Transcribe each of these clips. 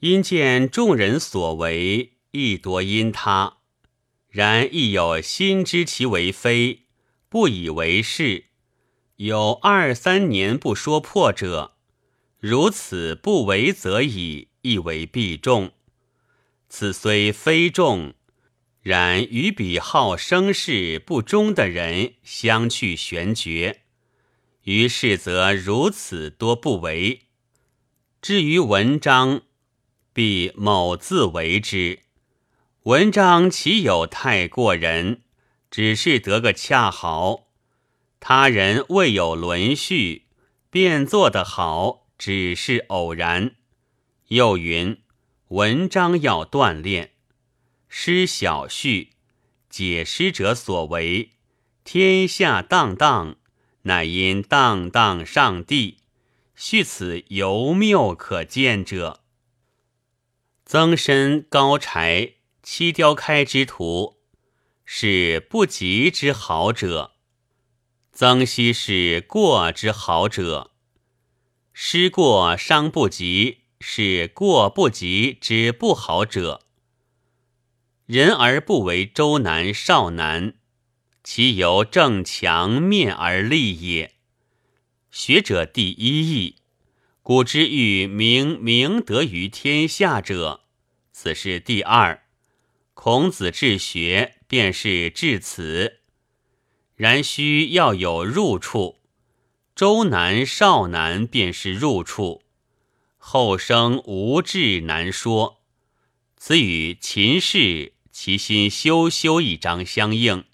因见众人所为，亦多因他，然亦有心知其为非，不以为是。有二三年不说破者，如此不为则已，亦为必众。此虽非众。然与彼好生事不忠的人相去悬绝，于是则如此多不为。至于文章，必某自为之。文章岂有太过人？只是得个恰好。他人未有轮序，便做得好，只是偶然。又云：文章要锻炼。诗小序，解诗者所为。天下荡荡，乃因荡荡上帝。序此尤谬可见者。曾参高柴七雕开之徒，是不及之好者；曾皙是过之好者。失过伤不及，是过不及之不好者。人而不为周南少南，其由正强面而立也。学者第一义，古之欲明明德于天下者，此是第二。孔子治学，便是至此。然须要有入处，周南少南便是入处。后生无志难说，此与秦氏。其心修修一章相应。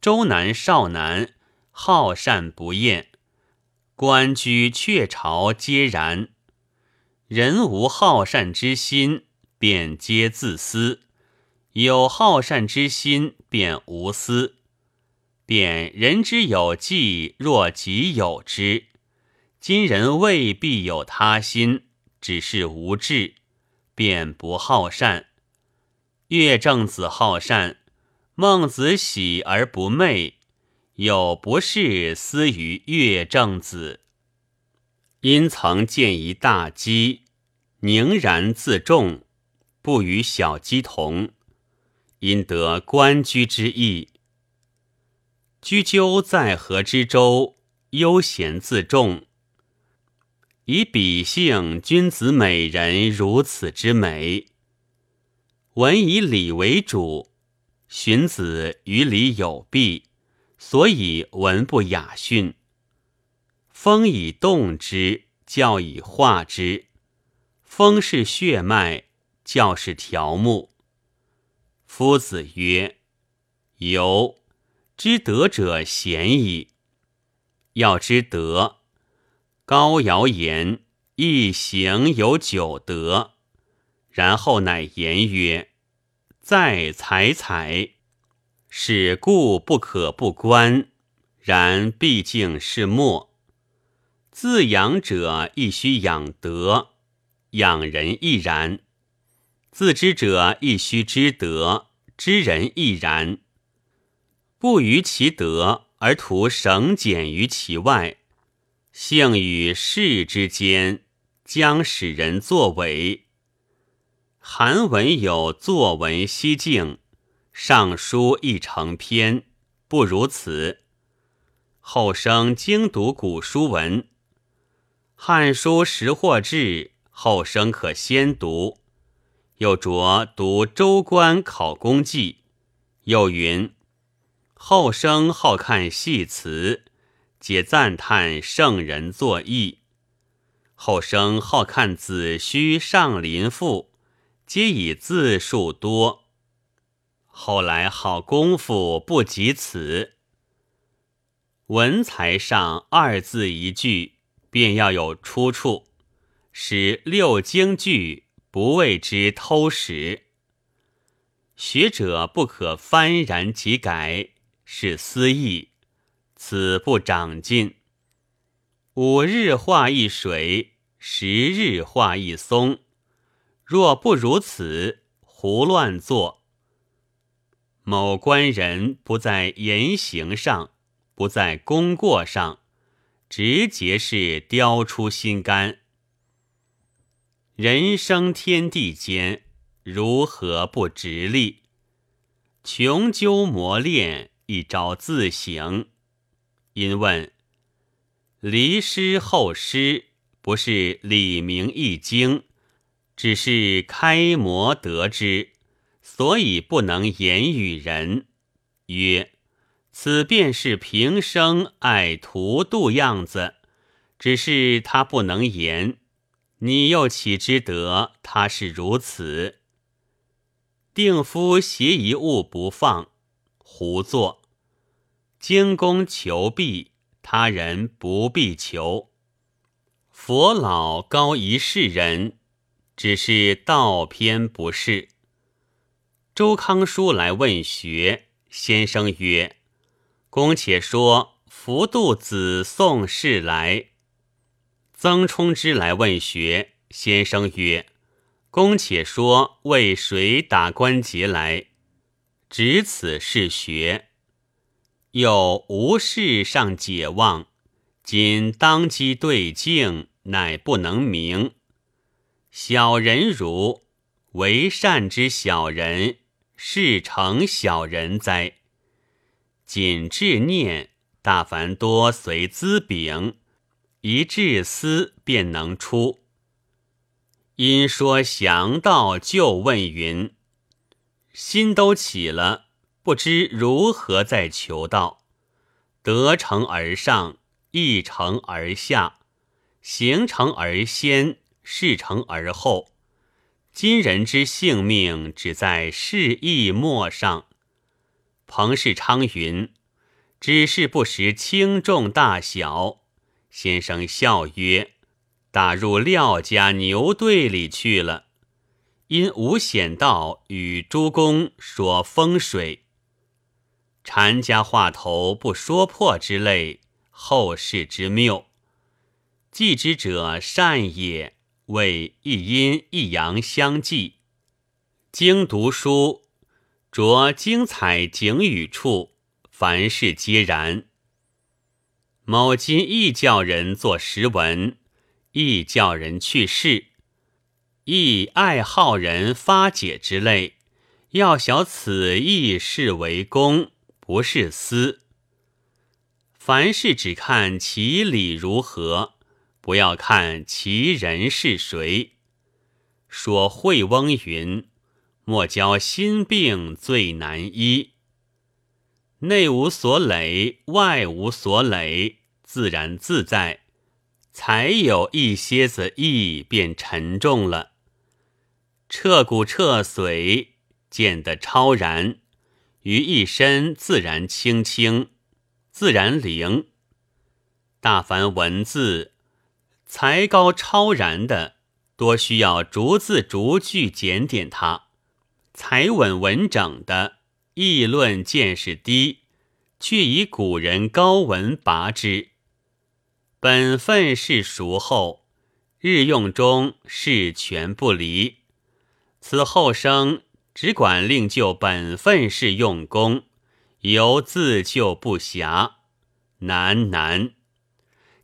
周南少南好善不厌，官居鹊巢皆然。人无好善之心，便皆自私；有好善之心，便无私。便人之有计，若己有之。今人未必有他心，只是无志，便不好善。岳正子好善，孟子喜而不媚，有不是私于岳正子。因曾见一大鸡，凝然自重，不与小鸡同，因得官居之意。居鸠在河之洲，悠闲自重，以比性君子美人如此之美。文以礼为主，荀子于礼有弊，所以文不雅训。风以动之，教以化之。风是血脉，教是条目。夫子曰：“由知德者贤矣。要知德，高尧言：一行有九德。”然后乃言曰：“在采采，使故不可不观。然毕竟是末。自养者亦须养德，养人亦然。自知者亦须知德，知人亦然。不于其德而图省俭于其外，性与事之间，将使人作伪。”韩文有作文西境，尚书亦成篇，不如此。后生精读古书文，《汉书识货志》，后生可先读。又着读《周官考功记》，又云：后生好看戏词，皆赞叹圣人作义。后生好看子虚《上林赋》。皆以字数多，后来好功夫不及此。文才上二字一句，便要有出处，使六经句不谓之偷食。学者不可幡然即改，是私意，此不长进。五日化一水，十日化一松。若不如此，胡乱做。某官人不在言行上，不在功过上，直接是雕出心肝。人生天地间，如何不直立？穷究磨练，一朝自省。因问：离师后师，不是李明易经，只是开模得之，所以不能言与人。曰：此便是平生爱图度样子，只是他不能言。你又岂知得他是如此？定夫携一物不放，胡作？精工求弊，他人不必求。佛老高一世人，只是道偏不是。周康书来问学。先生曰：“公且说，福度子宋氏来。”曾冲之来问学。先生曰：“公且说，为谁打关节来？”指此是学。又无事上解望，今当机对镜，乃不能明。小人如为善之小人。是成小人哉？谨志念，大凡多随资禀，一至思便能出。因说降道，就问云：心都起了，不知如何再求道？得成而上，一成而下，行成而先，事成而后。今人之性命，只在事意末上。彭世昌云：“只是不识轻重大小。”先生笑曰：“打入廖家牛队里去了。”因无险道与诸公说风水，禅家话头不说破之类，后世之谬。记之者善也。为一阴一阳相济，经读书，着精彩景语处，凡事皆然。某今亦叫人作时文，亦叫人去世，亦爱好人发解之类。要晓此意是为公，不是私。凡事只看其理如何。不要看其人是谁。说惠翁云：“莫教心病最难医。内无所累，外无所累，自然自在，才有一些子意便沉重了。彻骨彻髓，见得超然，于一身自然清清，自然灵。大凡文字。”才高超然的，多需要逐字逐句检点它；才稳稳整的，议论见识低，却以古人高文拔之。本分是熟后，日用中事全不离。此后生只管另就本分事用功，犹自救不暇，难难。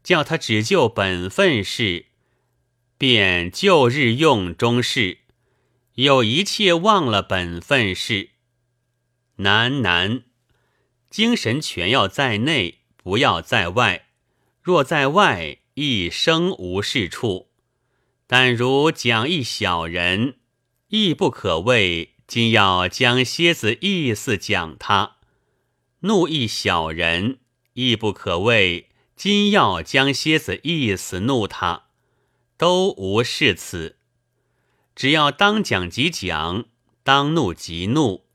叫他只就本分事，便就日用中事，有一切忘了本分事。难难，精神全要在内，不要在外。若在外，一生无是处。但如讲一小人，亦不可谓今要将蝎子意思讲他；怒一小人，亦不可谓。今要将蝎子意思怒他，都无是此。只要当讲即讲，当怒即怒，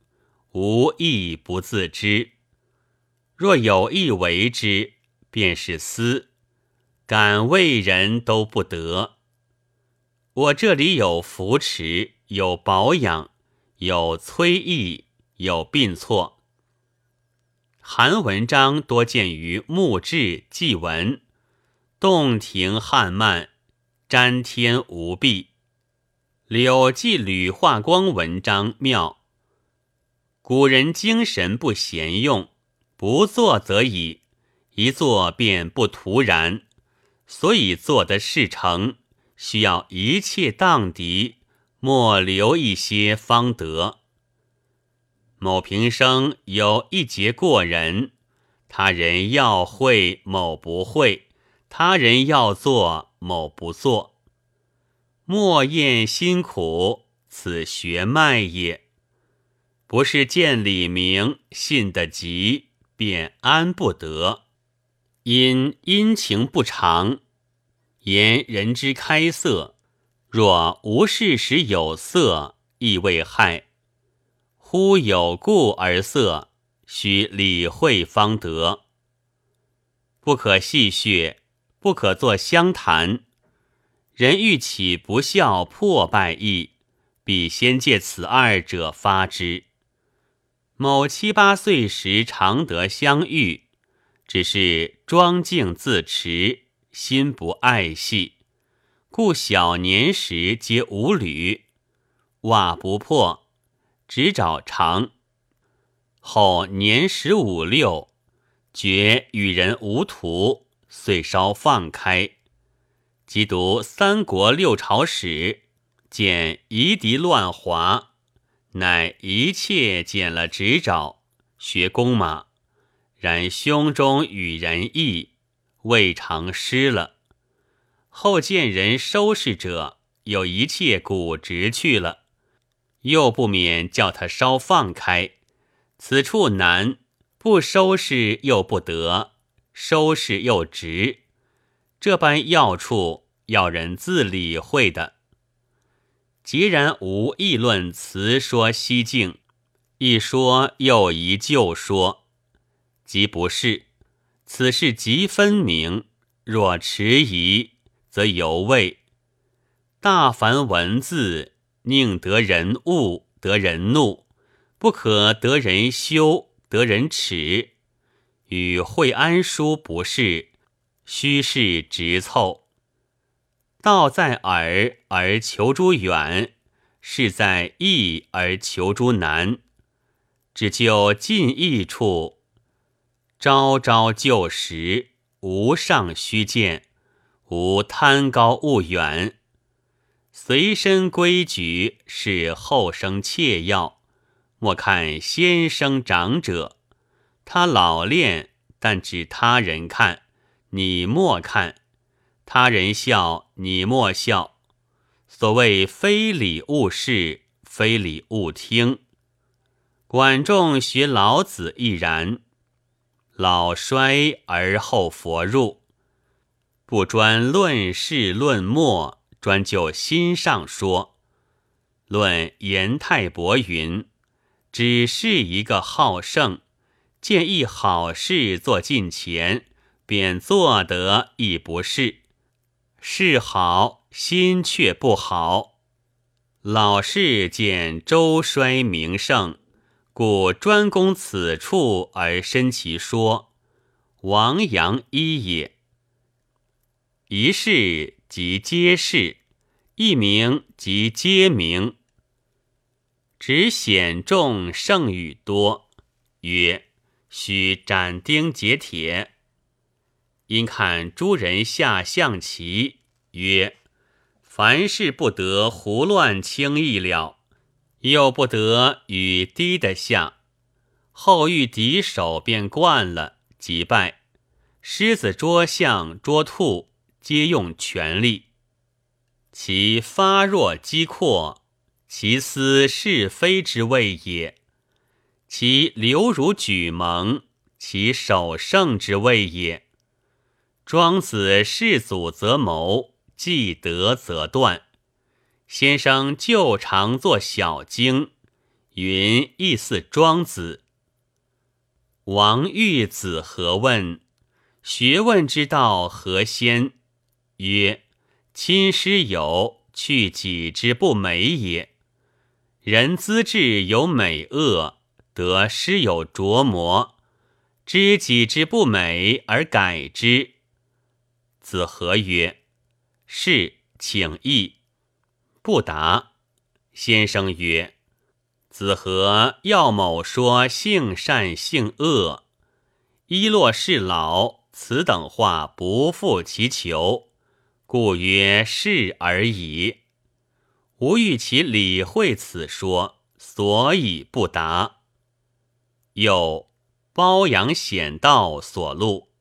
无意不自知。若有意为之，便是私，敢为人都不得。我这里有扶持，有保养，有催意，有并错。韩文章多见于墓志祭文，洞庭汉漫，瞻天无弊。柳记吕化光文章妙。古人精神不闲用，不做则已，一做便不徒然，所以做得事成，需要一切荡涤，莫留一些方得。某平生有一节过人，他人要会，某不会；他人要做，某不做。莫厌辛苦，此学脉也。不是见李明信得急，便安不得。因阴晴不长，言人之开色，若无事时有色，亦未害。忽有故而色，须理会方得。不可戏谑，不可作相谈。人欲起不孝破败意，必先借此二者发之。某七八岁时常得相遇，只是庄静自持，心不爱惜，故小年时皆无履，袜不破，只找长。后年十五六，觉与人无图，遂稍放开。即读《三国六朝史》，见夷狄乱华。乃一切减了指爪，学弓马，然胸中与人意，未尝失了。后见人收拾者，有一切骨直去了，又不免叫他稍放开。此处难，不收拾又不得，收拾又直，这般要处要人自理会的。既然无议论辞说西境，一说又一旧说，即不是。此事极分明，若迟疑，则犹未。大凡文字，宁得人恶，得人怒，不可得人羞，得人耻。与惠安书不是，须是直凑。道在耳而求诸远，事在易而求诸难。只就近易处，朝朝就实，无上虚见，无贪高骛远。随身规矩是后生切要，莫看先生长者，他老练，但指他人看，你莫看。他人笑，你莫笑。所谓非礼勿视，非礼勿听。管仲学老子亦然。老衰而后佛入，不专论事论末，专就心上说。论颜太伯云：只是一个好胜，见一好事做近前，便做得亦不是。事好，心却不好。老是见周衰名盛，故专攻此处而申其说。王阳一也。一事即皆事，一名即皆名。只显重胜与多，曰：须斩钉截铁。因看诸人下象棋，曰：“凡事不得胡乱轻易了，又不得与低的下。后遇敌手便惯了，即败。狮子捉象捉兔，皆用全力。其发若击阔，其思是非之谓也；其流如举蒙，其守胜之谓也。”庄子世祖则谋，既得则断。先生旧常作小经，云亦似庄子。王玉子何问？学问之道何先？曰：亲师友，去己之不美也。人资质有美恶，得师有琢磨，知己之不美而改之。子何曰：“是，请意。”不答。先生曰：“子何要某说性善性恶？一落是老，此等话不负其求。故曰是而已。吾欲其理会此说，所以不答。又包养险道所录。